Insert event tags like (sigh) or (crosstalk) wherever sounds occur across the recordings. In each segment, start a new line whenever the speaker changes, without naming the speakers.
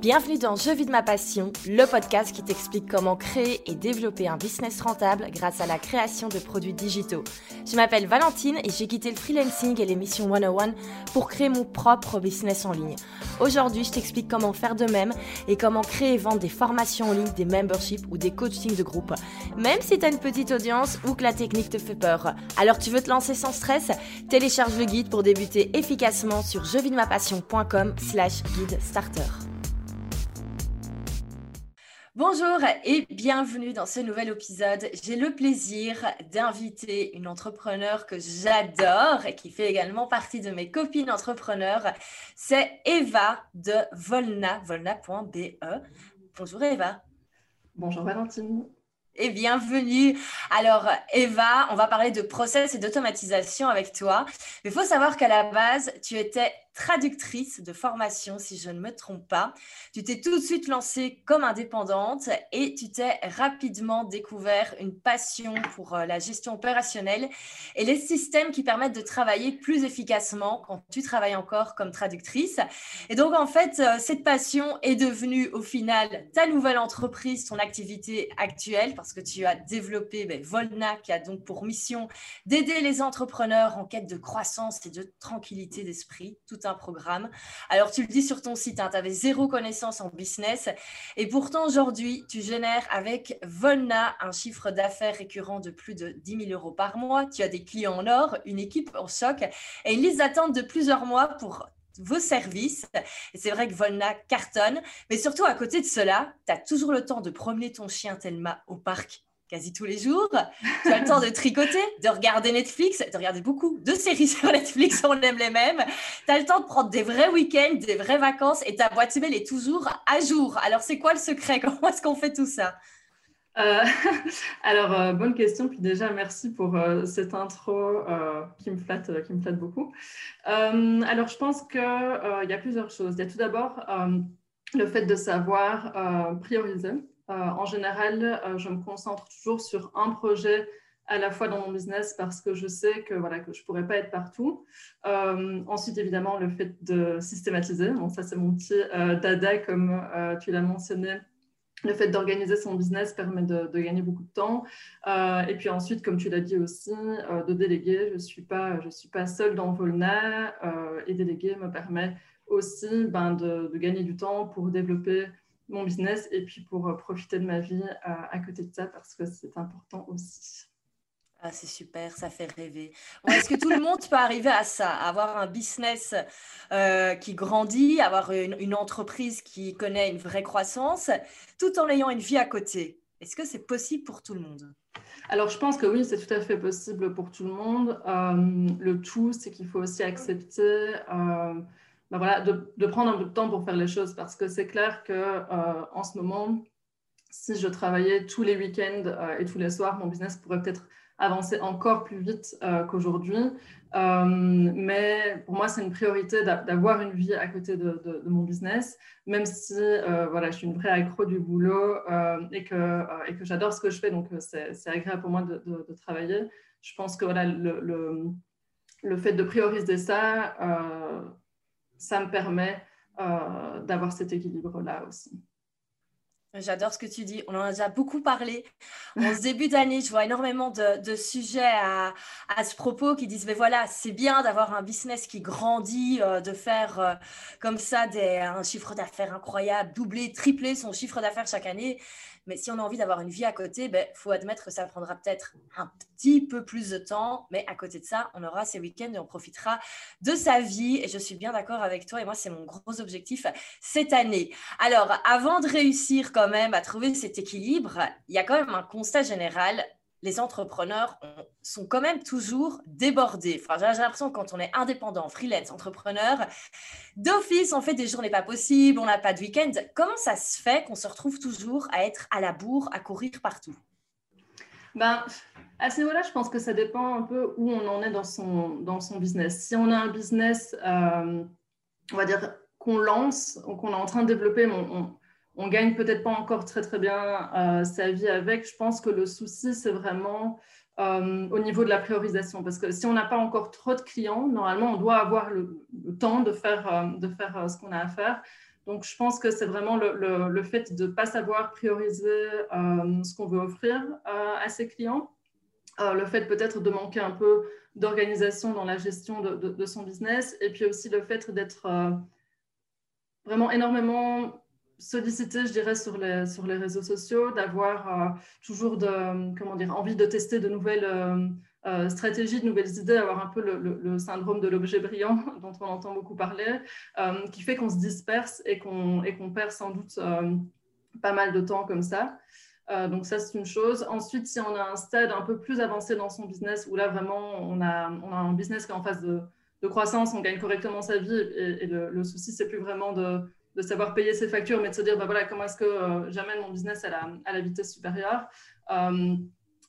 Bienvenue dans Je vis de ma passion, le podcast qui t'explique comment créer et développer un business rentable grâce à la création de produits digitaux. Je m'appelle Valentine et j'ai quitté le freelancing et l'émission 101 pour créer mon propre business en ligne. Aujourd'hui, je t'explique comment faire de même et comment créer et vendre des formations en ligne, des memberships ou des coachings de groupe. Même si tu as une petite audience ou que la technique te fait peur. Alors tu veux te lancer sans stress? Télécharge le guide pour débuter efficacement sur jevidemapassion.com slash guide starter. Bonjour et bienvenue dans ce nouvel épisode. J'ai le plaisir d'inviter une entrepreneur que j'adore et qui fait également partie de mes copines entrepreneurs. C'est Eva de Volna, volna.be. Bonjour Eva.
Bonjour Valentine
et bienvenue. Alors, Eva, on va parler de process et d'automatisation avec toi. Mais il faut savoir qu'à la base, tu étais traductrice de formation, si je ne me trompe pas. Tu t'es tout de suite lancée comme indépendante et tu t'es rapidement découvert une passion pour euh, la gestion opérationnelle et les systèmes qui permettent de travailler plus efficacement quand tu travailles encore comme traductrice. Et donc, en fait, euh, cette passion est devenue au final ta nouvelle entreprise, ton activité actuelle, parce que tu as développé ben, Volna, qui a donc pour mission d'aider les entrepreneurs en quête de croissance et de tranquillité d'esprit, tout un programme. Alors, tu le dis sur ton site, hein, tu avais zéro connaissance en business. Et pourtant, aujourd'hui, tu génères avec Volna un chiffre d'affaires récurrent de plus de 10 000 euros par mois. Tu as des clients en or, une équipe en choc. Et ils les attendent de plusieurs mois pour vos services. C'est vrai que Volna cartonne. Mais surtout, à côté de cela, tu as toujours le temps de promener ton chien Thelma au parc quasi tous les jours. Tu as le temps de tricoter, de regarder Netflix, de regarder beaucoup de séries (laughs) sur Netflix, on aime les mêmes. Tu as le temps de prendre des vrais week-ends, des vraies vacances et ta boîte email est toujours à jour. Alors, c'est quoi le secret? (laughs) Comment est-ce qu'on fait tout ça?
Euh, (laughs) alors, euh, bonne question. Puis déjà, merci pour euh, cette intro qui, me flatte, qui me flatte beaucoup. alors, je pense qu'il y a plusieurs choses. Il y a tout d'abord le fait de savoir prioriser. Euh, en général, euh, je me concentre toujours sur un projet à la fois dans mon business parce que je sais que, voilà, que je ne pourrais pas être partout. Euh, ensuite, évidemment, le fait de systématiser. Bon, ça, c'est mon petit dada, comme tu l'as mentionné. Le fait d'organiser son business permet de, gagner beaucoup de temps. et puis ensuite, comme tu l'as dit aussi, de déléguer. Je ne suis, pas, suis pas seule dans Volna et déléguer me permet aussi ben, de, gagner du temps pour développer mon business et puis pour euh, profiter de ma vie euh, à, côté de ça parce que c'est important aussi.
Ah, c'est super, ça fait rêver. Est-ce que tout le monde peut arriver à ça, avoir un business euh, qui grandit, avoir une, entreprise qui connaît une vraie croissance, tout en ayant une vie à côté? Est-ce que c'est possible pour tout le monde?
Alors, je pense que oui, c'est tout à fait possible pour tout le monde. le tout, c'est qu'il faut aussi accepter ben voilà, de, prendre un peu de temps pour faire les choses parce que c'est clair que euh, en ce moment, si je travaillais tous les week-ends euh, et tous les soirs, mon business pourrait peut-être avancer encore plus vite euh, qu'aujourd'hui. mais pour moi, c'est une priorité d'avoir une vie à côté de, mon business, même si voilà, je suis une vraie accro du boulot et que, et que j'adore ce que je fais, donc c'est agréable pour moi de, travailler. Je pense que voilà, le, le fait de prioriser ça, ça me permet euh, d'avoir cet équilibre-là aussi.
J'adore ce que tu dis. On en a déjà beaucoup parlé. En ce début d'année, je vois énormément de, sujets à, ce propos qui disent, mais voilà, c'est bien d'avoir un business qui grandit, euh, de faire euh, comme ça des, un chiffre d'affaires incroyable, doubler, tripler son chiffre d'affaires chaque année. Mais si on a envie d'avoir une vie à côté, il ben, faut admettre que ça prendra peut-être un petit peu plus de temps. Mais à côté de ça, on aura ces week-ends et on profitera de sa vie. Et je suis bien d'accord avec toi. Et moi, c'est mon gros objectif cette année. Alors, avant de réussir quand même à trouver cet équilibre, il y a quand même un constat général les entrepreneurs sont quand même toujours débordés. J'ai l'impression que quand on est indépendant, freelance, entrepreneur, d'office, on fait des journées pas possibles, on n'a pas de week-end. Comment ça se fait qu'on se retrouve toujours à être à la bourre, à courir partout?
Ben, à ce niveau-là, je pense que ça dépend un peu où on en est dans son, dans son business. Si on a un business, euh, on va dire, qu'on lance, qu'on est en train de développer, on, on gagne peut-être pas encore très très bien euh, sa vie avec. Je pense que le souci, c'est vraiment euh, au niveau de la priorisation. Parce que si on n'a pas encore trop de clients, normalement, on doit avoir le, temps de faire, euh, de faire ce qu'on a à faire. Donc, je pense que c'est vraiment le, fait de ne pas savoir prioriser ce qu'on veut offrir à ses clients. le fait peut-être de manquer un peu d'organisation dans la gestion de, son business et puis aussi le fait d'être vraiment énormément sollicité, je dirais, sur les, sur les réseaux sociaux, d'avoir toujours de, comment dire, envie de tester de nouvelles euh, stratégie, de nouvelles idées, avoir un peu le, syndrome de l'objet brillant (laughs) dont on entend beaucoup parler, euh, qui fait qu'on se disperse et qu'on qu'on perd sans doute euh, pas mal de temps comme ça. donc ça, c'est une chose. Ensuite, si on a un stade un peu plus avancé dans son business, où là, vraiment, on a, on a un business qui est en phase de, croissance, on gagne correctement sa vie, et, le, souci, c'est plus vraiment de, de, savoir payer ses factures, mais de se dire, bah, voilà, comment est-ce que j'amène mon business à la, à la vitesse supérieure.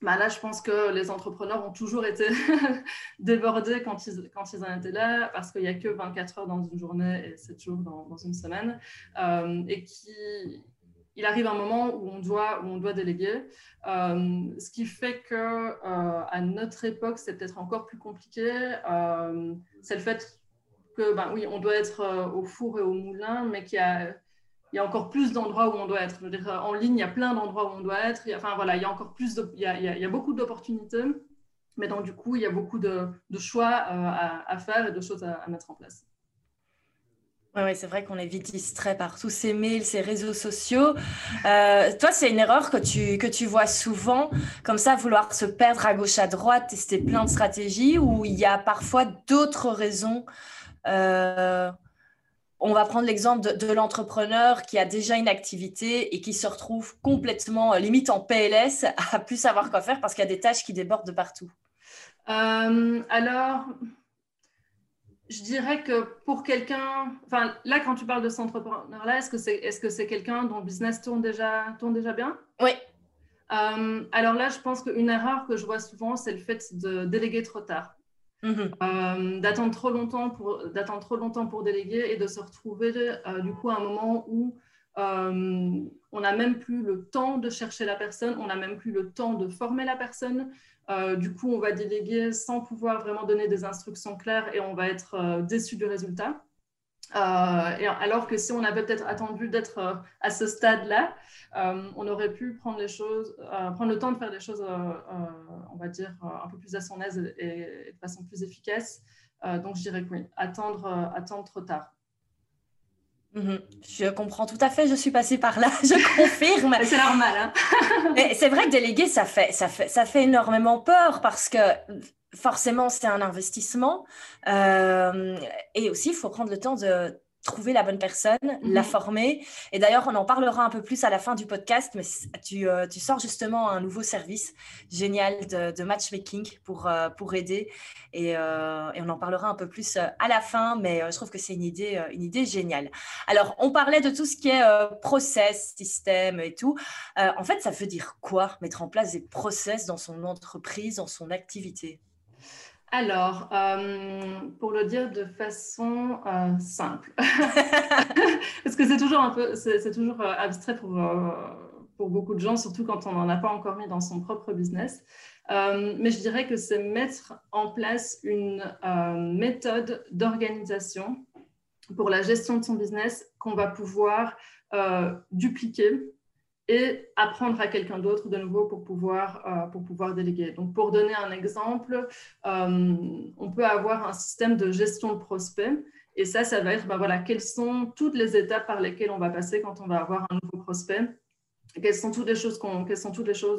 Bah là, je pense que les entrepreneurs ont toujours été (laughs) débordés quand ils, quand ils en étaient là, parce qu'il n'y a que 24 heures dans une journée et 7 jours dans, une semaine, euh, et qu'il arrive un moment où on doit, où on doit déléguer, euh, ce qui fait que euh, à notre époque, c'est peut-être encore plus compliqué. c'est le fait que, ben, oui, on doit être au four et au moulin, mais qu'il y a il y a encore plus d'endroits où on doit être. Dire, en ligne, il y a plein d'endroits où on doit être. enfin, voilà, il y a encore plus il, y a, il, y a, beaucoup d'opportunités. Mais donc, du coup, il y a beaucoup de, choix euh, à, faire et de choses à, mettre en place.
Oui, ouais, c'est vrai qu'on est vite distrait par tous ces mails, ces réseaux sociaux. Euh, toi, c'est une erreur que tu, que tu vois souvent, comme ça, vouloir se perdre à gauche, à droite, tester plein de stratégies, ou il y a parfois d'autres raisons euh, on va prendre l'exemple de, l'entrepreneur qui a déjà une activité et qui se retrouve complètement, euh, limite en PLS, à plus savoir quoi faire parce qu'il y a des tâches qui débordent de partout.
Euh, alors, je dirais que pour quelqu'un, enfin là, quand tu parles de cet entrepreneur-là, est-ce que c'est est -ce c'est quelqu'un dont le business tourne déjà, tourne déjà bien?
Oui.
Euh, alors là, je pense qu'une erreur que je vois souvent, c'est le fait de déléguer trop tard. Mhm. Euh, d'attendre trop longtemps pour d'attendre trop longtemps pour déléguer et de se retrouver euh, du coup à un moment où euh, on n'a même plus le temps de chercher la personne, on n'a même plus le temps de former la personne. du coup, on va déléguer sans pouvoir vraiment donner des instructions claires et on va être déçu du résultat. Euh, alors que si on avait peut-être attendu d'être euh, à ce stade-là, euh, on aurait pu prendre les choses, prendre le temps de faire des choses, on va dire, un peu plus à son aise et, de façon plus efficace. donc je dirais que oui, attendre, attendre trop tard.
Mhm. Je comprends tout à fait, je suis passée par là, (laughs) je confirme.
c'est normal. Hein (laughs)
c'est vrai que déléguer, ça fait, ça, fait, ça fait énormément peur parce que forcément, c'est un investissement. Euh, et aussi, il faut prendre le temps de trouver la bonne personne, la mhm. former. Et d'ailleurs, on en parlera un peu plus à la fin du podcast, mais tu, euh, tu sors justement un nouveau service génial de, matchmaking pour, euh, pour aider. Et, et, on en parlera un peu plus à la fin, mais je trouve que c'est une idée, une idée géniale. Alors, on parlait de tout ce qui est process, système et tout. en fait, ça veut dire quoi mettre en place des process dans son entreprise, dans son activité?
Alors, euh, pour le dire de façon euh, simple, (laughs) parce que c'est toujours un peu, c'est toujours euh, abstrait pour, pour beaucoup de gens, surtout quand on n'en a pas encore mis dans son propre business. mais je dirais que c'est mettre en place une méthode d'organisation pour la gestion de son business qu'on va pouvoir dupliquer et apprendre à quelqu'un d'autre de nouveau pour pouvoir, euh, pour pouvoir déléguer. Donc, pour donner un exemple, euh, on peut avoir un système de gestion de prospects. Et ça, ça va être, ben voilà, quelles sont toutes les étapes par lesquelles on va passer quand on va avoir un nouveau prospect quelles sont toutes les choses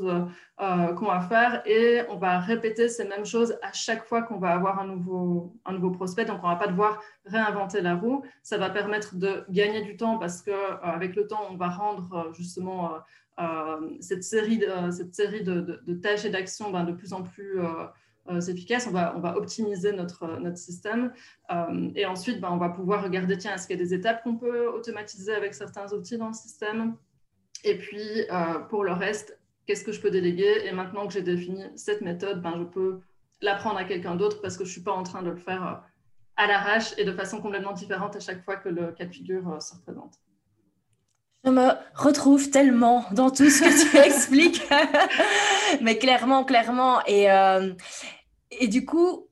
euh, euh, qu'on va faire et on va répéter ces mêmes choses à chaque fois qu'on va avoir un nouveau prospect donc on va pas devoir réinventer la roue ça va permettre de gagner du temps parce que euh, avec le temps on va rendre justement cette série de, cette série de, tâches et d'actions ben, de plus en plus efficaces. on va, on va optimiser notre, notre système. et ensuite, ben, on va pouvoir regarder, tiens, est-ce qu'il y a des étapes qu'on peut automatiser avec certains outils dans le système? Et puis, euh, pour le reste, qu'est-ce que je peux déléguer? Et maintenant que j'ai défini cette méthode, ben, je peux l'apprendre à quelqu'un d'autre parce que je ne suis pas en train de le faire euh, à l'arrache et de façon complètement différente à chaque fois que le cas de figure euh, se représente.
Je me retrouve tellement dans tout ce que tu (laughs) expliques, (laughs) mais clairement, clairement. Et, et du coup,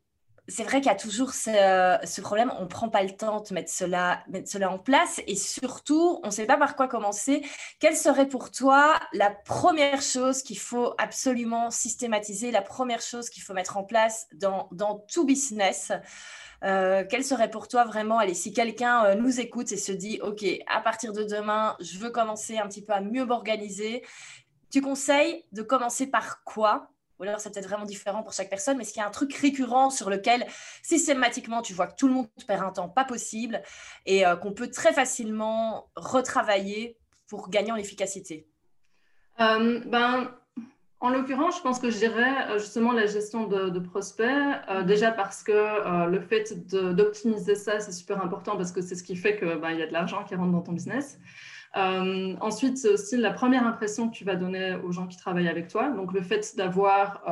c'est vrai qu'il y a toujours ce, problème, on ne prend pas le temps de mettre cela, mettre cela en place et surtout, on ne sait pas par quoi commencer. Quelle serait pour toi la première chose qu'il faut absolument systématiser, la première chose qu'il faut mettre en place dans, tout business? Euh, quelle serait pour toi vraiment, allez, si quelqu'un euh, nous écoute et se dit, OK, à partir de demain, je veux commencer un petit peu à mieux m'organiser, tu conseilles de commencer par quoi? Ou alors c'est peut-être vraiment différent pour chaque personne, mais est-ce qu'il y a un truc récurrent sur lequel systématiquement tu vois que tout le monde perd un temps pas possible et euh, qu'on peut très facilement retravailler pour gagner en efficacité?
Ben, en l'occurrence, je pense que je dirais euh, justement la gestion de, prospects, euh, déjà parce que euh, le fait d'optimiser ça, c'est super important parce que c'est ce qui fait qu'il bah, y a de l'argent qui rentre dans ton business. Ensuite, c'est aussi la première impression que tu vas donner aux gens qui travaillent avec toi. Donc, le fait d'avoir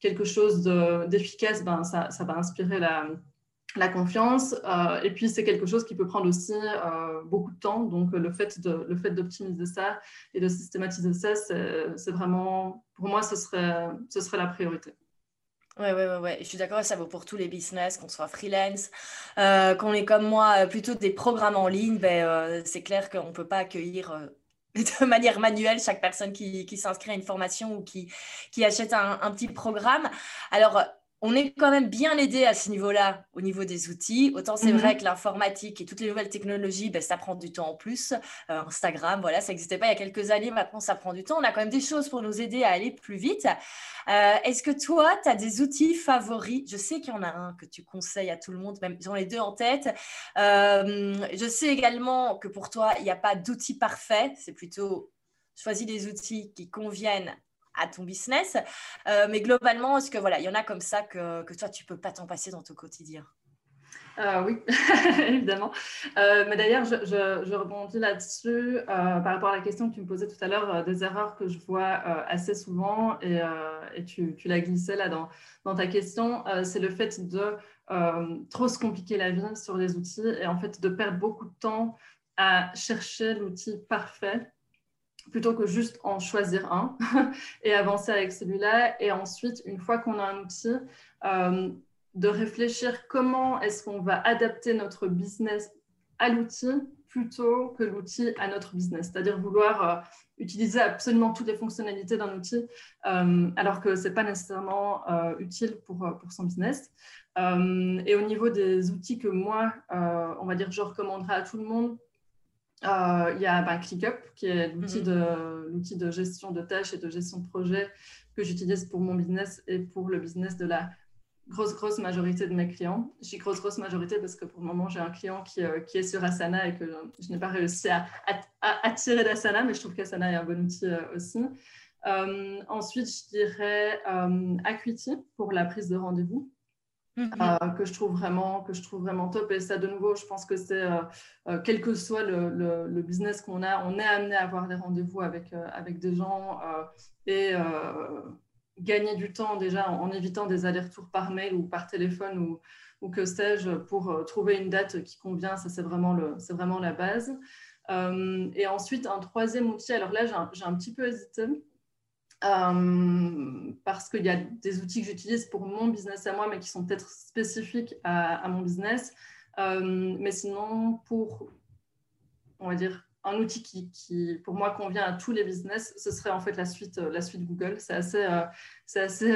quelque chose d'efficace, ben, ça, ça, va inspirer la, confiance. Euh, et puis, c'est quelque chose qui peut prendre aussi euh, beaucoup de temps. Donc, le fait d'optimiser ça et de systématiser ça, c'est, vraiment, pour moi, ce serait, ce serait la priorité.
Oui, oui, oui, ouais. je suis d'accord, ça vaut pour tous les business, qu'on soit freelance, euh, qu'on est comme moi, plutôt des programmes en ligne, ben, c'est clair qu'on ne peut pas accueillir (laughs) de manière manuelle chaque personne qui, qui, s'inscrit à une formation ou qui, qui achète un, un petit programme. Alors, on est quand même bien aidé à ce niveau-là, au niveau des outils. Autant c'est vrai mhm. que l'informatique et toutes les nouvelles technologies, ben, ça prend du temps en plus. Euh, Instagram, voilà, ça n'existait pas il y a quelques années, maintenant ça prend du temps. On a quand même des choses pour nous aider à aller plus vite. Euh, est-ce que toi, tu as des outils favoris? Je sais qu'il y en a un que tu conseilles à tout le monde, même ont les deux en tête. Euh, je sais également que pour toi, il n'y a pas d'outils parfaits, c'est plutôt choisis des outils qui conviennent à ton business. Euh, mais globalement, est-ce que voilà, il y en a comme ça que, que toi, tu peux pas t'en passer dans ton quotidien?
Euh, oui, (laughs) évidemment. Euh, mais d'ailleurs, je, rebondis là-dessus par rapport à la question que tu me posais tout à l'heure, des erreurs que je vois assez souvent, et, et tu, tu l'as glissé là dans, dans ta question, c'est le fait de trop se compliquer la vie sur les outils et en fait de perdre beaucoup de temps à chercher l'outil parfait plutôt que juste en choisir un (laughs) et avancer avec celui-là. Et ensuite, une fois qu'on a un outil, euh, de réfléchir comment est-ce qu'on va adapter notre business à l'outil plutôt que l'outil à notre business. C'est-à-dire vouloir euh, utiliser absolument toutes les fonctionnalités d'un outil euh, alors que ce n'est pas nécessairement utile pour, pour son business. et au niveau des outils que moi, on va dire, je recommanderais à tout le monde, euh, il y a ben, ClickUp, qui est l'outil mhm. de, de gestion de tâches et de gestion de projet que j'utilise pour mon business et pour le business de la grosse, grosse majorité de mes clients. Je dis grosse, grosse majorité parce que pour le moment, j'ai un client qui, euh, qui, est sur Asana et que je n'ai pas réussi à, à, tirer d'Asana, mais je trouve qu'Asana est un bon outil euh, aussi. ensuite, je dirais Acuity pour la prise de rendez-vous. Mhm. Euh, que je trouve vraiment que je trouve vraiment top. Et ça de nouveau je pense que c'est euh, euh, quel que soit le, le, business qu'on a on est amené à avoir des rendez-vous avec avec des gens et gagner du temps déjà en, évitant des allers-retours par mail ou par téléphone ou, ou que sais-je pour trouver une date qui convient. Ça c'est vraiment le vraiment la base. Et ensuite un troisième outil. Alors là j'ai un, petit peu hésité euh, parce qu'il y a des outils que j'utilise pour mon business à moi, mais qui sont peut-être spécifiques à, mon business. Euh, mais sinon, pour, on va dire, un outil qui, qui, pour moi, convient à tous les business, ce serait en fait la suite, la suite Google. C'est assez, euh, c'est assez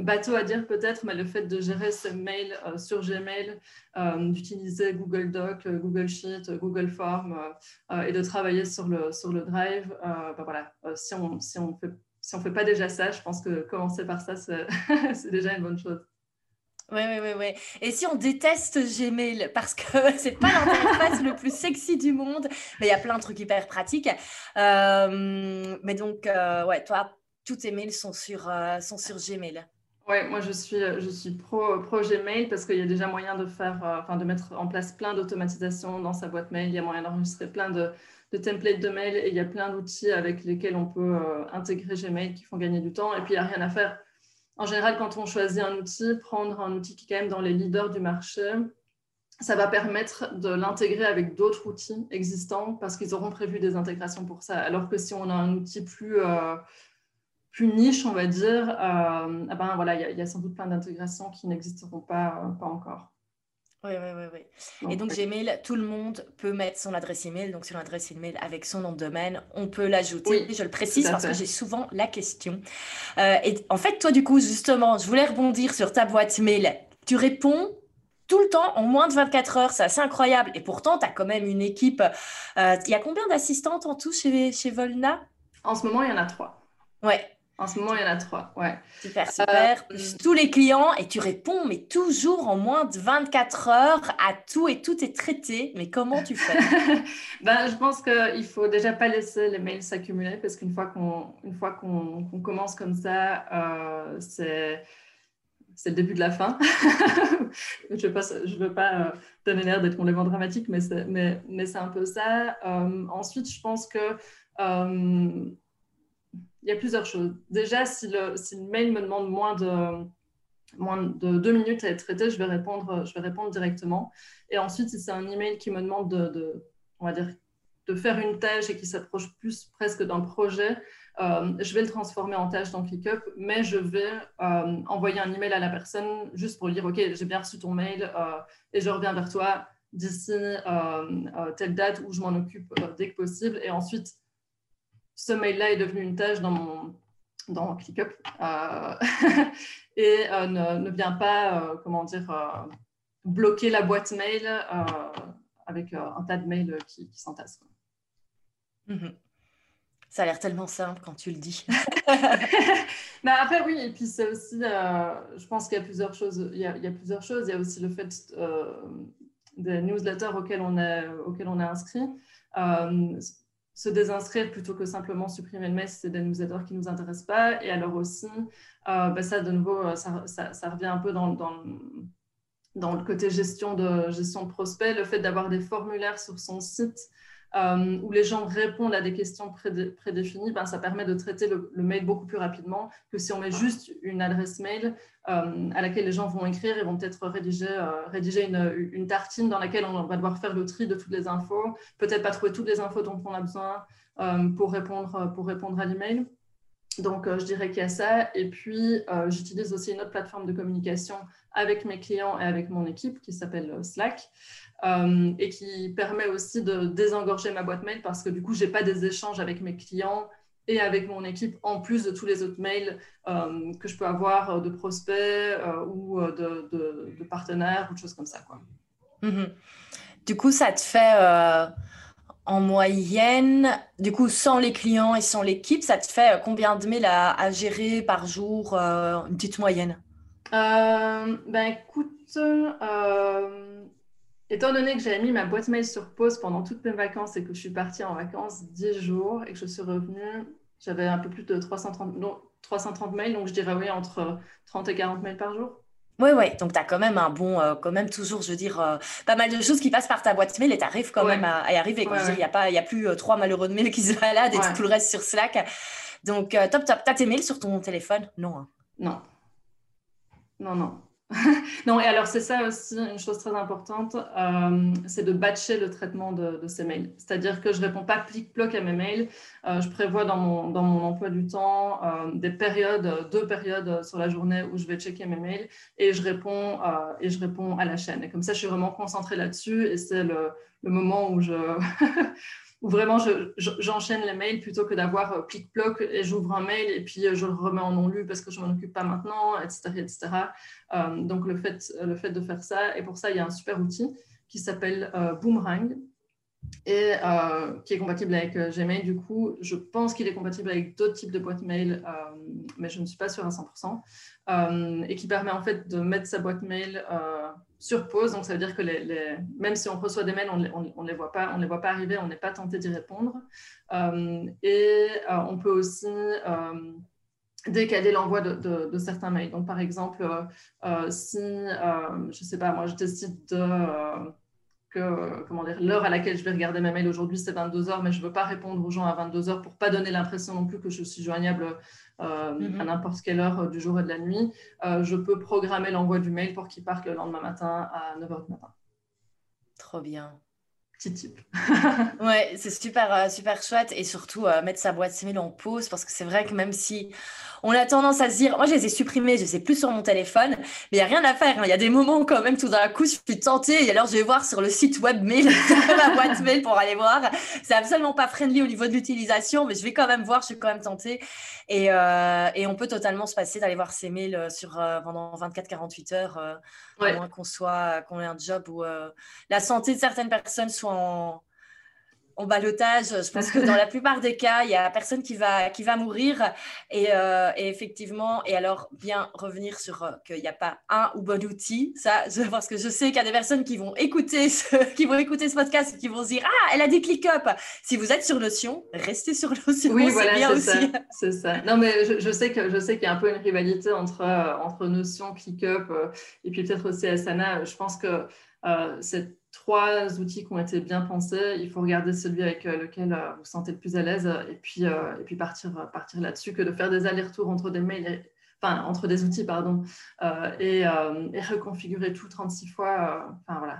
bateau à dire peut-être, mais le fait de gérer ses mails sur Gmail, d'utiliser Google Doc, Google Sheet, Google Form et de travailler sur le, sur le Drive, ben voilà, si on, si on fait si on ne fait pas déjà ça, je pense que commencer par ça, (laughs) c'est déjà une bonne chose.
Oui, oui, oui, oui. Et si on déteste Gmail, parce que (laughs) c'est pas l'interface le plus sexy du monde, mais il y a plein de trucs hyper pratiques. Euh, mais donc, euh, ouais, toi, tous tes mails sont sur, euh, sont sur Gmail.
Oui, moi je suis, je suis pro, pro Gmail parce qu'il y a déjà moyen de faire, enfin de mettre en place plein d'automatisation dans sa boîte mail. Il y a moyen d'enregistrer plein de, de templates de mail et il y a plein d'outils avec lesquels on peut euh, intégrer Gmail qui font gagner du temps. Et puis, il n'y a rien à faire. En général, quand on choisit un outil, prendre un outil qui est quand même dans les leaders du marché, ça va permettre de l'intégrer avec d'autres outils existants parce qu'ils auront prévu des intégrations pour ça. Alors que si on a un outil plus, euh, niche, on va dire, ah ben, voilà, il y, a sans doute plein d'intégrations qui n'existeront pas encore.
Oui, oui, oui. oui. Et donc, Gmail, tout le monde peut mettre son adresse email, donc son adresse email avec son nom de domaine. On peut l'ajouter. je le précise parce que j'ai souvent la question. Euh, et en fait, toi, du coup, justement, je voulais rebondir sur ta boîte mail. Tu réponds tout le temps en moins de 24 heures. C'est assez incroyable. Et pourtant, tu as quand même une équipe. Euh, il y a combien d'assistantes en tout chez, chez Volna?
En ce moment, il y en a trois.
Ouais.
En ce moment, il y en a trois, ouais.
Super, super. Euh, tous les clients, et tu réponds, mais toujours en moins de 24 heures à tout, et tout est traité. Mais comment tu fais? (laughs)
Ben, Je pense qu'il ne faut déjà pas laisser les mails s'accumuler, parce qu'une fois qu'on qu'on commence comme ça, euh, c'est c'est le début de la fin. (laughs) je ne veux pas, je veux pas euh, donner l'air d'être complètement dramatique, mais c'est mais, mais un peu ça. ensuite, je pense que il y a plusieurs choses. Déjà, si le, mail me demande moins de, deux minutes à être traité, je vais répondre, directement. Et ensuite, si c'est un email qui me demande de faire une tâche et qui s'approche plus presque d'un projet, euh, je vais le transformer en tâche dans ClickUp, mais je vais euh, envoyer un email à la personne juste pour lui dire, OK, j'ai bien reçu ton mail euh, et je reviens vers toi d'ici telle date où je m'en occupe dès que possible. Et ensuite, ce mail-là est devenu une tâche dans mon dans ClickUp euh, (laughs) et euh, ne, ne, vient pas, euh, comment dire, bloquer la boîte mail avec un tas de mails qui, qui s'entassent.
Mhm. Ça a l'air tellement simple quand tu le dis.
Mais (laughs) (laughs) après, oui, et puis c'est aussi, je pense qu'il y a plusieurs choses. Il y a, il y a, plusieurs choses. Il y a aussi le fait des newsletters auxquels on est, auxquels on est inscrit se désinscrire plutôt que simplement supprimer le mail si c'est des newsletters qui ne nous intéressent pas. Et alors aussi, euh, bah, ça, de nouveau, euh, ça, revient un peu dans, le côté gestion de, gestion de prospect, le fait d'avoir des formulaires sur son site euh, où les gens répondent à des questions prédéfinies, ben, ça permet de traiter le, mail beaucoup plus rapidement que si on met juste une adresse mail euh, à laquelle les gens vont écrire et vont peut-être rédiger, euh, une, tartine dans laquelle on va devoir faire le tri de toutes les infos, peut-être pas trouver toutes les infos dont on a besoin pour répondre à l'email. Donc, je dirais qu'il y a ça. Et puis, j'utilise aussi une autre plateforme de communication avec mes clients et avec mon équipe qui s'appelle Slack. Euh, et qui permet aussi de désengorger ma boîte mail parce que du coup, je n'ai pas des échanges avec mes clients et avec mon équipe en plus de tous les autres mails euh, que je peux avoir euh, de prospects ou de, de, partenaires ou de choses comme ça. Quoi.
Mhm. Du coup, ça te fait en moyenne, du coup, sans les clients et sans l'équipe, ça te fait combien de mails à, gérer par jour, une petite moyenne?
Ben écoute, Étant donné que j'avais mis ma boîte mail sur pause pendant toutes mes vacances et que je suis partie en vacances 10 jours et que je suis revenue, j'avais un peu plus de 330, 330 mails, donc je dirais oui, entre 30 et 40 mails par jour.
Oui, oui, donc tu as quand même un bon, euh, quand même toujours, je veux dire, euh, pas mal de choses qui passent par ta boîte mail et tu arrives quand même à, y arriver. Il n'y a, a plus euh, trois malheureux de mails qui se baladent et tout le reste sur Slack. Donc, top, top. Tu as tes mails sur ton téléphone? Non. Hein.
Non. Non, non. (laughs) non, et alors c'est ça aussi une chose très importante, euh, c'est de batcher le traitement de, ces mails. C'est-à-dire que je ne réponds pas plic-ploc à mes mails. Euh, je prévois dans mon, dans mon emploi du temps euh, des périodes, deux périodes sur la journée où je vais checker mes mails et je réponds, et je réponds à la chaîne. Et comme ça, je suis vraiment concentrée là-dessus et c'est le, le, moment où je, (laughs) où vraiment j'enchaîne les mails plutôt que d'avoir euh, clic-ploc et j'ouvre un mail et puis euh, je le remets en non lu parce que je ne m'en occupe pas maintenant, etc. etc. Euh, donc le fait, le fait de faire ça, et pour ça, il y a un super outil qui s'appelle Boomerang et qui est compatible avec Gmail. Du coup, je pense qu'il est compatible avec d'autres types de boîtes mail, mais je ne suis pas sûre à 100%, et qui permet en fait de mettre sa boîte mail sur pause. Donc, ça veut dire que les, même si on reçoit des mails, on ne on, les, voit pas, on les voit pas arriver, on n'est pas tenté d'y répondre. Euh, et euh, on peut aussi euh, décaler l'envoi de, certains mails. Donc, par exemple, si, je ne sais pas, moi, je décide de comment dire, l'heure à laquelle je vais regarder mes mails aujourd'hui, c'est 22 heures, mais je ne veux pas répondre aux gens à 22 heures pour pas donner l'impression non plus que je suis joignable euh, mhm. à n'importe quelle heure euh, du jour et de la nuit. Euh, je peux programmer l'envoi du mail pour qu'il parte le lendemain matin à 9 heures du matin.
Trop bien.
type. (laughs)
ouais, c'est super, euh, super chouette et surtout euh, mettre sa boîte mail en pause parce que c'est vrai que même si on a tendance à se dire, moi je les ai supprimés, je sais plus sur mon téléphone, mais il n'y a rien à faire. Hein. Il y a des moments quand même, tout d'un coup, je suis tentée et alors je vais voir sur le site web mail, (laughs) ma boîte mail pour aller voir. C'est absolument pas friendly au niveau de l'utilisation, mais je vais quand même voir, je suis quand même tentée. Et, euh, et on peut totalement se passer d'aller voir ses mails sur, pendant 24-48 heures, à moins qu'on soit, qu'on ait un job où la santé de certaines personnes soit en, en balotage. Je pense que dans la plupart des cas, il y a personne qui va, qui va mourir. Et, euh, effectivement, et alors bien revenir sur euh, qu'il n'y a pas un ou bon outil. Ça, parce que je sais qu'il y a des personnes qui vont écouter ce, (laughs) qui vont écouter ce podcast et qui vont se dire Ah, elle a des ClickUp. Si vous êtes sur Notion, restez sur Notion.
Oui, voilà, c'est ça. C'est ça. Non, mais je, sais que je sais qu'il y a un peu une rivalité entre, euh, entre Notion, ClickUp et puis peut-être aussi Asana. Je pense que cette trois outils qui ont été bien pensés. Il faut regarder celui avec euh, lequel euh, vous vous sentez le plus à l'aise et puis, euh, et puis partir, partir là-dessus que de faire des allers-retours entre des mails, enfin, entre des outils, pardon, et, et, reconfigurer tout 36 fois. Enfin, voilà,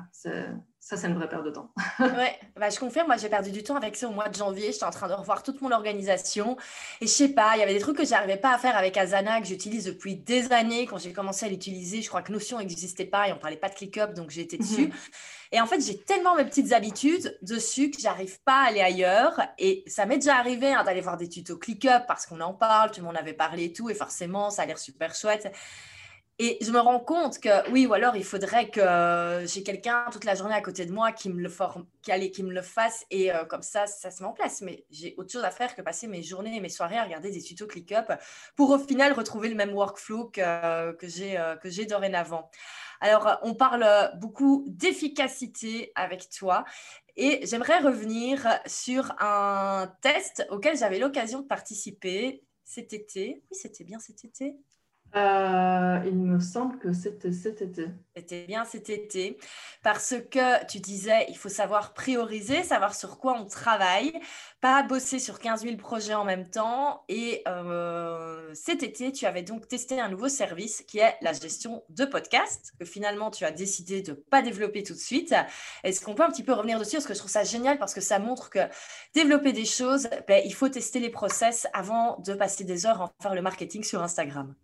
ça, c'est une vraie perte de temps. (laughs)
oui, bah, je confirme. Moi, j'ai perdu du temps avec ça au mois de janvier. J'étais en train de revoir toute mon organisation. Et je sais pas, il y avait des trucs que j'arrivais pas à faire avec Asana, que j'utilise depuis des années. Quand j'ai commencé à l'utiliser, je crois que Notion n'existait pas et on parlait pas de ClickUp, donc été dessus. Mhm. Et en fait, j'ai tellement mes petites habitudes dessus que j'arrive pas à aller ailleurs. Et ça m'est déjà arrivé hein, d'aller voir des tutos ClickUp parce qu'on en parle, tu m'en avais parlé et tout. Et forcément, ça a l'air super chouette. Et je me rends compte que oui, ou alors il faudrait que j'ai quelqu'un toute la journée à côté de moi qui me le, forme, qui, allait, qui me le fasse et euh, comme ça, ça se met en place. Mais j'ai autre chose à faire que passer mes journées et mes soirées à regarder des tutos ClickUp pour au final retrouver le même workflow que, que j'ai euh, dorénavant. Alors, on parle beaucoup d'efficacité avec toi et j'aimerais revenir sur un test auquel j'avais l'occasion de participer cet été. Oui, c'était bien cet été.
Euh, il me semble que c'était cet été.
C'était bien cet été, parce que tu disais, il faut savoir prioriser, savoir sur quoi on travaille, pas bosser sur 15 000 projets en même temps. Et euh, cet été, tu avais donc testé un nouveau service qui est la gestion de podcasts, que finalement tu as décidé de ne pas développer tout de suite. Est-ce qu'on peut un petit peu revenir dessus? Parce que je trouve ça génial, parce que ça montre que développer des choses, ben, il faut tester les process avant de passer des heures à faire le marketing sur Instagram.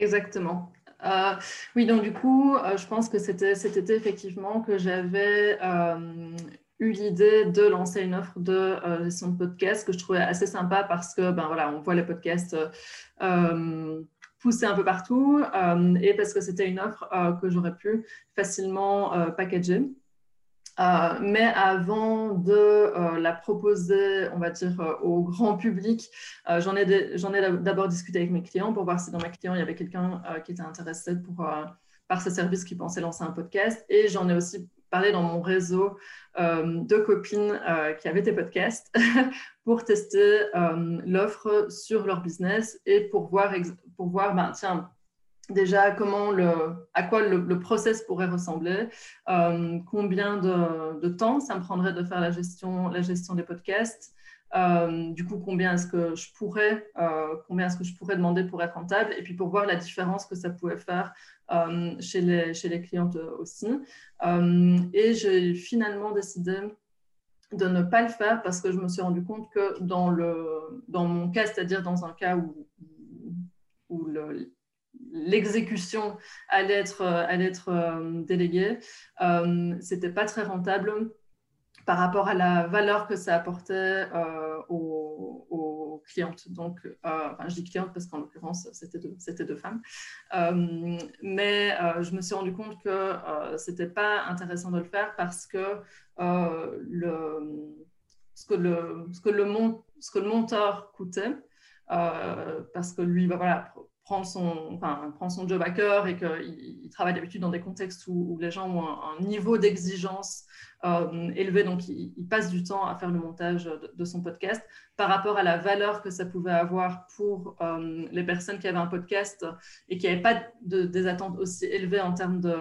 Gestement. Euh, oui, donc du coup, euh, je pense que c'était cet été effectivement que j'avais euh, eu l'idée de lancer une offre de gestion de podcast que je trouvais assez sympa parce que ben voilà, on voit les podcasts pousser un peu partout et parce que c'était une offre que j'aurais pu facilement packager. Euh, mais avant de euh, la proposer, on va dire, euh, au grand public, j'en ai, d'abord discuté avec mes clients pour voir si dans mes clients, il y avait quelqu'un qui était intéressé pour, par ce service qui pensait lancer un podcast. Et j'en ai aussi parlé dans mon réseau de copines qui avaient des podcasts (laughs) pour tester l'offre sur leur business et pour voir, pour voir ben, tiens, déjà comment le, à quoi le, process pourrait ressembler, euh, combien de, temps ça me prendrait de faire la gestion, la gestion des podcasts, euh, du coup combien est-ce que je pourrais, euh, combien est-ce que je pourrais demander pour être rentable, et puis pour voir la différence que ça pouvait faire chez les, chez les clientes aussi. et j'ai finalement décidé de ne pas le faire parce que je me suis rendu compte que dans, le, dans mon cas, c'est-à-dire dans un cas où, où le, l'exécution allait être, allait être euh, déléguée, euh, c'était pas très rentable par rapport à la valeur que ça apportait euh, aux, clientes. Donc, enfin, je dis clientes parce qu'en l'occurrence, c'était deux, c'était deux femmes. mais je me suis rendu compte que c'était pas intéressant de le faire parce que le, ce, que le, ce, que le ce que le monteur coûtait, parce que lui, bah, voilà, prend son, enfin, prend son job à cœur et qu'il travaille d'habitude dans des contextes où, les gens ont un, niveau d'exigence euh, élevé, donc il, passe du temps à faire le montage de, son podcast par rapport à la valeur que ça pouvait avoir pour euh, les personnes qui avaient un podcast et qui n'avaient pas de, des attentes aussi élevées en termes de,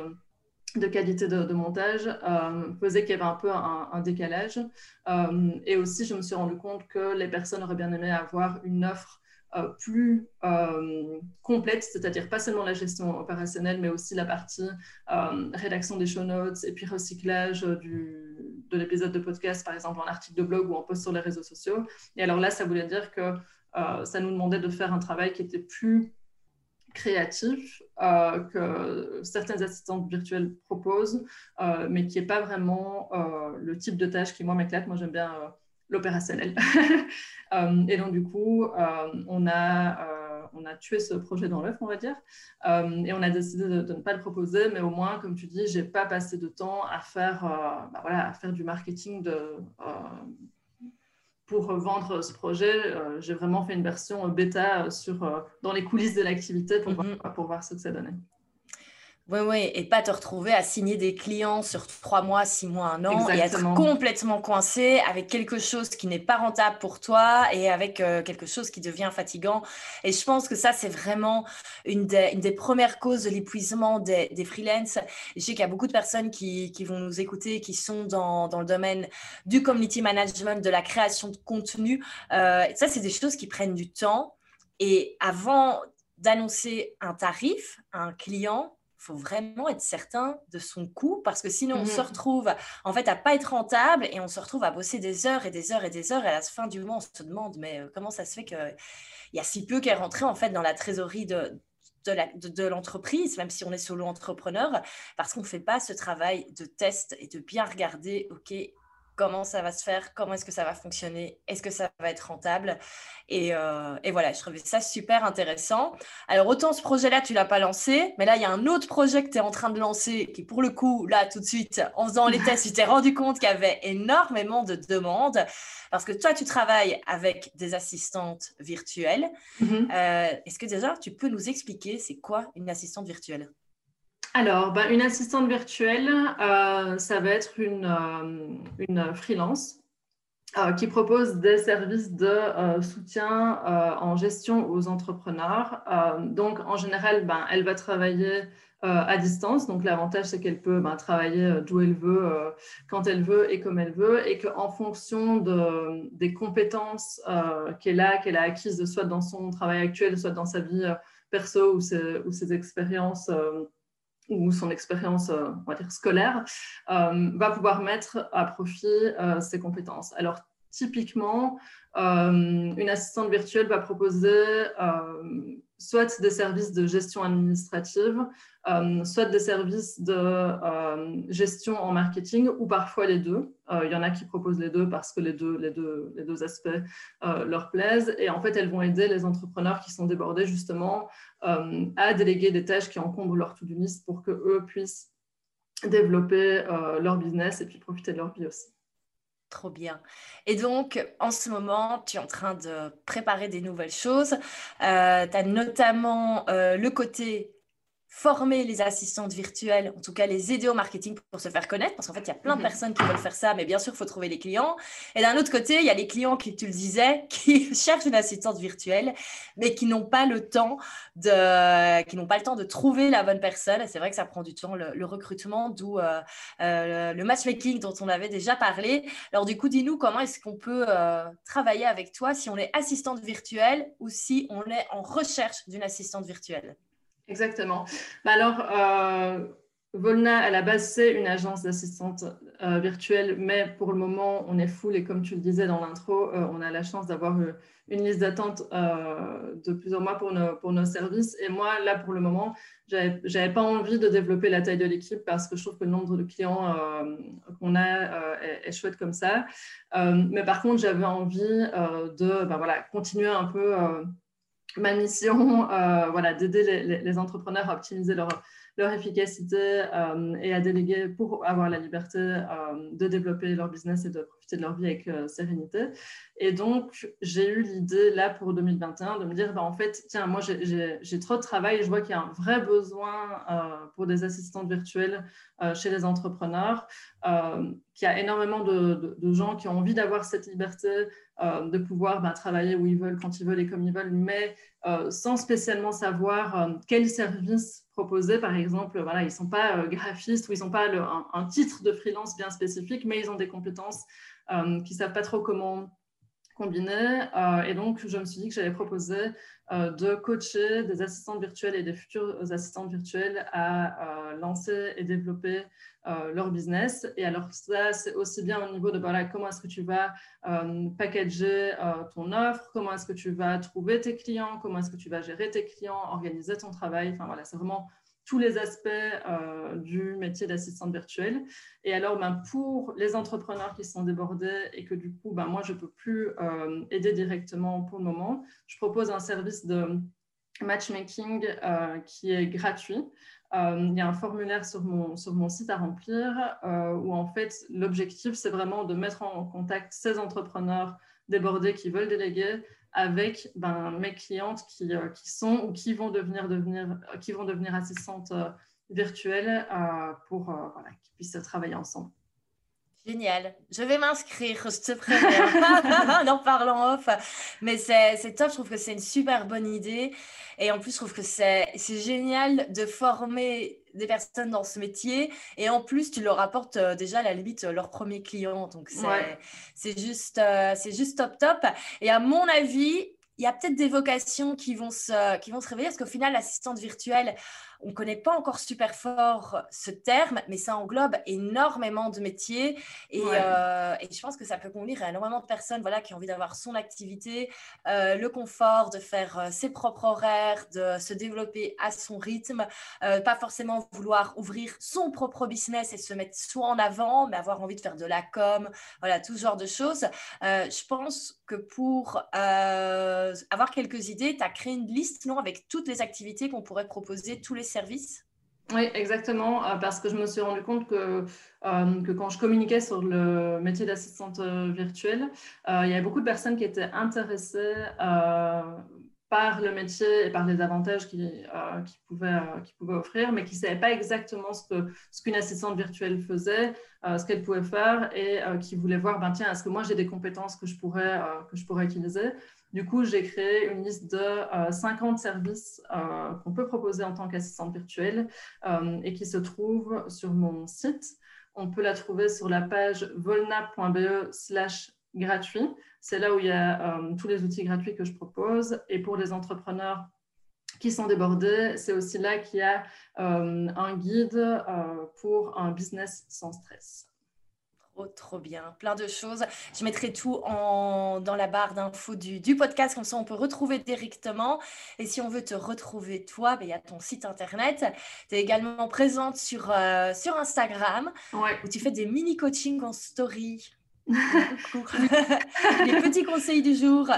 de qualité de, montage euh, faisait qu'il y avait un peu un, un décalage. et aussi, je me suis rendu compte que les personnes auraient bien aimé avoir une offre plus complète, c'est-à-dire pas seulement la gestion opérationnelle, mais aussi la partie rédaction des show notes et puis recyclage du, de l'épisode de podcast, par exemple en article de blog ou en post sur les réseaux sociaux. Et alors là, ça voulait dire que ça nous demandait de faire un travail qui était plus créatif euh, que certaines assistantes virtuelles proposent, euh, mais qui n'est pas vraiment euh, le type de tâche qui, moi, m'éclate. Moi, j'aime bien l'opérationnel. (laughs) et donc, du coup, on, a, on a tué ce projet dans l'œuf, on va dire, et on a décidé de, ne pas le proposer, mais au moins, comme tu dis, j'ai pas passé de temps à faire, bah, voilà, à faire du marketing de pour vendre ce projet, euh, j'ai vraiment fait une version bêta sur, euh, dans les coulisses de l'activité pour, mhm. pour, voir ce que ça donnait.
Oui, oui, et pas te retrouver à signer des clients sur trois mois, six mois, un an, et être complètement coincé avec quelque chose qui n'est pas rentable pour toi et avec euh, quelque chose qui devient fatigant. Et je pense que ça, c'est vraiment une des, premières causes de l'épuisement des, des freelances. je sais qu'il y a beaucoup de personnes qui, qui, vont nous écouter, qui sont dans, dans, le domaine du community management, de la création de contenu. Euh, ça, c'est des choses qui prennent du temps. Et avant d'annoncer un tarif à un client, faut vraiment être certain de son coût parce que sinon on se mmh retrouve en fait à pas être rentable et on se retrouve à bosser des heures et des heures et des heures et à la fin du mois on se demande mais euh, comment ça se fait qu'il y a si peu qui est rentré en fait dans la trésorerie de, de l'entreprise, même si on est solo entrepreneur, parce qu'on ne fait pas ce travail de test et de bien regarder, OK, comment ça va se faire, comment est-ce que ça va fonctionner, est-ce que ça va être rentable. Et, euh, et, voilà, je trouvais ça super intéressant. Alors, autant ce projet-là, tu l'as pas lancé, mais là, il y a un autre projet que tu es en train de lancer qui, pour le coup, là, tout de suite, en faisant les tests, tu t'es (laughs) rendu compte qu'il y avait énormément de demandes parce que toi, tu travailles avec des assistantes virtuelles. Mm-hmm. Euh, est-ce que déjà, tu peux nous expliquer c'est quoi une assistante virtuelle?
Alors, ben, une assistante virtuelle, euh, ça va être une, euh, une freelance euh, qui propose des services de soutien en gestion aux entrepreneurs. donc, en général, ben, elle va travailler à distance. Donc, l'avantage, c'est qu'elle peut ben, travailler d'où elle veut, quand elle veut et comme elle veut, et qu'en fonction de, des compétences qu'elle a, qu'elle a acquises, soit dans son travail actuel, soit dans sa vie perso ou ses, ou ses expériences ou son expérience euh, on scolaire, euh, va pouvoir mettre à profit euh, ses compétences. Alors, typiquement, une assistante virtuelle va proposer soit des services de gestion administrative, euh, soit des services de euh, gestion en marketing ou parfois les deux. Euh, il y en a qui proposent les deux parce que les deux, aspects leur plaisent. Et en fait, elles vont aider les entrepreneurs qui sont débordés justement à déléguer des tâches qui encombrent leur to-do list pour qu'eux puissent développer leur business et puis profiter de leur vie aussi.
Trop bien. Et donc, en ce moment, tu es en train de préparer des nouvelles choses. Euh, tu as notamment euh, le côté former les assistantes virtuelles, en tout cas les aider au marketing pour se faire connaître, parce qu'en fait, il y a plein de mhm. personnes qui veulent faire ça, mais bien sûr, il faut trouver les clients. Et d'un autre côté, il y a les clients qui, tu le disais, (laughs) qui cherchent une assistante virtuelle, mais qui n'ont pas le temps de, qui n'ont pas le temps de trouver la bonne personne. Et c'est vrai que ça prend du temps, le, recrutement, d'où euh, euh, le matchmaking dont on avait déjà parlé. Alors du coup, dis-nous comment est-ce qu'on peut euh, travailler avec toi si on est assistante virtuelle ou si on est en recherche d'une assistante virtuelle?
Exactement. Bah alors, euh, Volna, à la base, c'est une agence d'assistante euh, virtuelle, mais pour le moment, on est full et comme tu le disais dans l'intro, euh, on a la chance d'avoir une liste d'attente de plusieurs mois pour nos, pour nos services. Et moi, là, pour le moment, j'avais pas envie de développer la taille de l'équipe parce que je trouve que le nombre de clients qu'on a est, chouette comme ça. mais par contre, j'avais envie de ben voilà, continuer un peu ma mission, euh, voilà, d'aider les, entrepreneurs à optimiser leur, leur efficacité euh, et à déléguer pour avoir la liberté euh, de développer leur business et de profiter de leur vie avec sérénité. Et donc, j'ai eu l'idée là pour 2021 de me dire, bah, en fait, tiens, moi j'ai trop de travail et je vois qu'il y a un vrai besoin pour des assistantes virtuelles chez les entrepreneurs, qu'il y a énormément de, gens qui ont envie d'avoir cette liberté, de pouvoir bah, travailler où ils veulent, quand ils veulent et comme ils veulent, mais sans spécialement savoir quels services Par exemple, voilà, ils ne sont pas graphistes ou ils n'ont pas un, un, titre de freelance bien spécifique, mais ils ont des compétences qui ne savent pas trop comment combiné. et donc, je me suis dit que j'allais proposer de coacher des assistantes virtuelles et des futures assistantes virtuelles à lancer et développer leur business. Et alors ça, c'est aussi bien au niveau de voilà, comment est-ce que tu vas packager ton offre, comment est-ce que tu vas trouver tes clients, comment est-ce que tu vas gérer tes clients, organiser ton travail. Enfin voilà, c'est vraiment tous les aspects euh, du métier d'assistante virtuelle. Et alors, ben, pour les entrepreneurs qui sont débordés et que du coup, ben, moi, je ne peux plus euh, aider directement pour le moment, je propose un service de matchmaking euh, qui est gratuit. il y a un formulaire sur mon, sur mon site à remplir où en fait l'objectif c'est vraiment de mettre en contact ces entrepreneurs débordés qui veulent déléguer avec ben, mes clientes qui, euh, qui, sont ou qui vont devenir, devenir, qui vont devenir assistantes euh, virtuelles euh, pour voilà, qu'ils puissent travailler ensemble.
Génial. Je vais m'inscrire, je te préviens, (laughs) en parlant off. Mais c'est top, je trouve que c'est une super bonne idée. Et en plus, je trouve que c'est génial de former des personnes dans ce métier. Et en plus, tu leur apportes euh, déjà à la limite leur premier client. Donc, c'est juste, euh, c'est juste top, top. Et à mon avis, il y a peut-être des vocations qui vont se, qui vont se réveiller parce qu'au final, l'assistante virtuelle, on ne connaît pas encore super fort ce terme, mais ça englobe énormément de métiers. Et, euh, et je pense que ça peut convenir à énormément de personnes voilà, qui ont envie d'avoir son activité, euh, le confort de faire euh, ses propres horaires, de se développer à son rythme, pas forcément vouloir ouvrir son propre business et se mettre soit en avant, mais avoir envie de faire de la com, voilà, tout ce genre de choses. je pense que pour avoir quelques idées, tu as créé une liste non, avec toutes les activités qu'on pourrait proposer tous les services.
Oui, exactement, euh, parce que je me suis rendu compte que, euh, quand je communiquais sur le métier d'assistante euh, virtuelle, il y avait beaucoup de personnes qui étaient intéressées par le métier et par les avantages qu'il qui pouvait, offrir, mais qui ne savaient pas exactement ce qu'une ce assistante virtuelle faisait, ce qu'elle pouvait faire et qui voulaient voir, ben, tiens, est-ce que moi j'ai des compétences que je pourrais, que je pourrais utiliser? Du coup, j'ai créé une liste de 50 euh, services euh, qu'on peut proposer en tant qu'assistante virtuelle euh, et qui se trouve sur mon site. On peut la trouver sur la page volna.be slash gratuit. C'est là où il y a tous les outils gratuits que je propose. Et pour les entrepreneurs qui sont débordés, c'est aussi là qu'il y a un guide pour un business sans stress.
Oh, trop bien, plein de choses. Je mettrai tout en, dans la barre d'infos du, du, podcast, comme ça on peut retrouver directement. Et si on veut te retrouver toi, ben, il y a ton site internet. Tu es également présente sur, euh, sur Instagram, où tu fais des mini-coachings en story. (laughs) Les petits conseils du jour.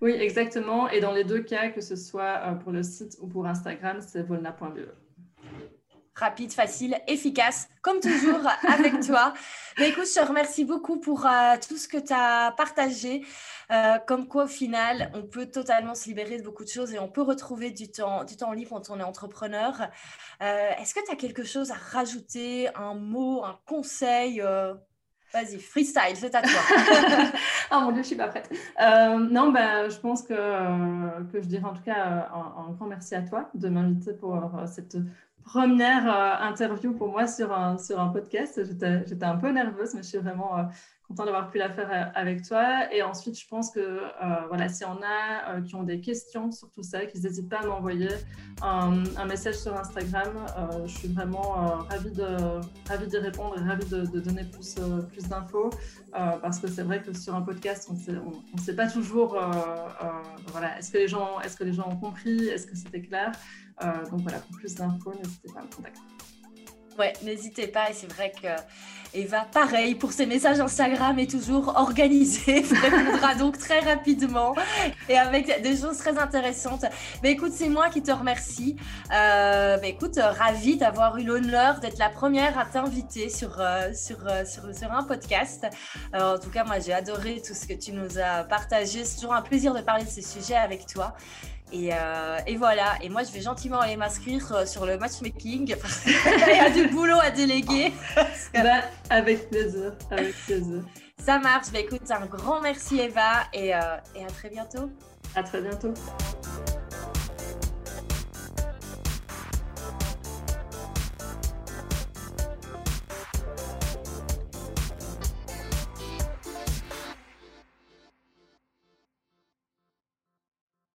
Oui, exactement. Et dans les deux cas, que ce soit euh, pour le site ou pour Instagram, c'est volna.be
rapide, facile, efficace, comme toujours (laughs) avec toi. Mais écoute, je te remercie beaucoup pour euh, tout ce que tu as partagé. Euh, comme quoi, au final, on peut totalement se libérer de beaucoup de choses et on peut retrouver du temps, du temps libre quand on est entrepreneur. Euh, est-ce que tu as quelque chose à rajouter, un mot, un conseil Vas-y, freestyle, c'est à toi.
oh (laughs) mon Dieu, je suis pas prête. non, ben, je pense que, que je dirais en tout cas un grand merci à toi de m'inviter pour cette première euh, interview pour moi sur un, sur un podcast. J'étais un peu nerveuse, mais je suis vraiment euh, contente d'avoir pu la faire euh, avec toi. Et ensuite, je pense que voilà, si on a qui ont des questions sur tout ça, qu'ils n'hésitent pas à m'envoyer un, un, message sur Instagram. je suis vraiment ravie d'y ravie d'y répondre et ravie de, de donner plus, plus d'infos parce que c'est vrai que sur un podcast, on ne sait pas toujours voilà, est-ce que, les gens, est -ce que les gens ont compris, est-ce que c'était clair. Euh, donc voilà, pour plus d'infos, n'hésitez pas à me contacter.
Ouais, n'hésitez pas. Et c'est vrai que Eva, pareil, pour ses messages Instagram, est toujours organisée. (laughs) répondra donc très rapidement et avec des choses très intéressantes. Mais écoute, c'est moi qui te remercie. Euh, mais écoute, ravie d'avoir eu l'honneur d'être la première à t'inviter sur, euh, sur, sur, sur, un podcast. en tout cas, moi, j'ai adoré tout ce que tu nous as partagé. C'est toujours un plaisir de parler de ces sujets avec toi. Euh, et, voilà, et moi je vais gentiment aller m'inscrire euh, sur le matchmaking. (laughs) Il y a du boulot à déléguer. (laughs)
Bah, avec plaisir, avec plaisir.
Ça marche. Bah, écoute, un grand merci Eva et, euh, et à très bientôt.
À très bientôt.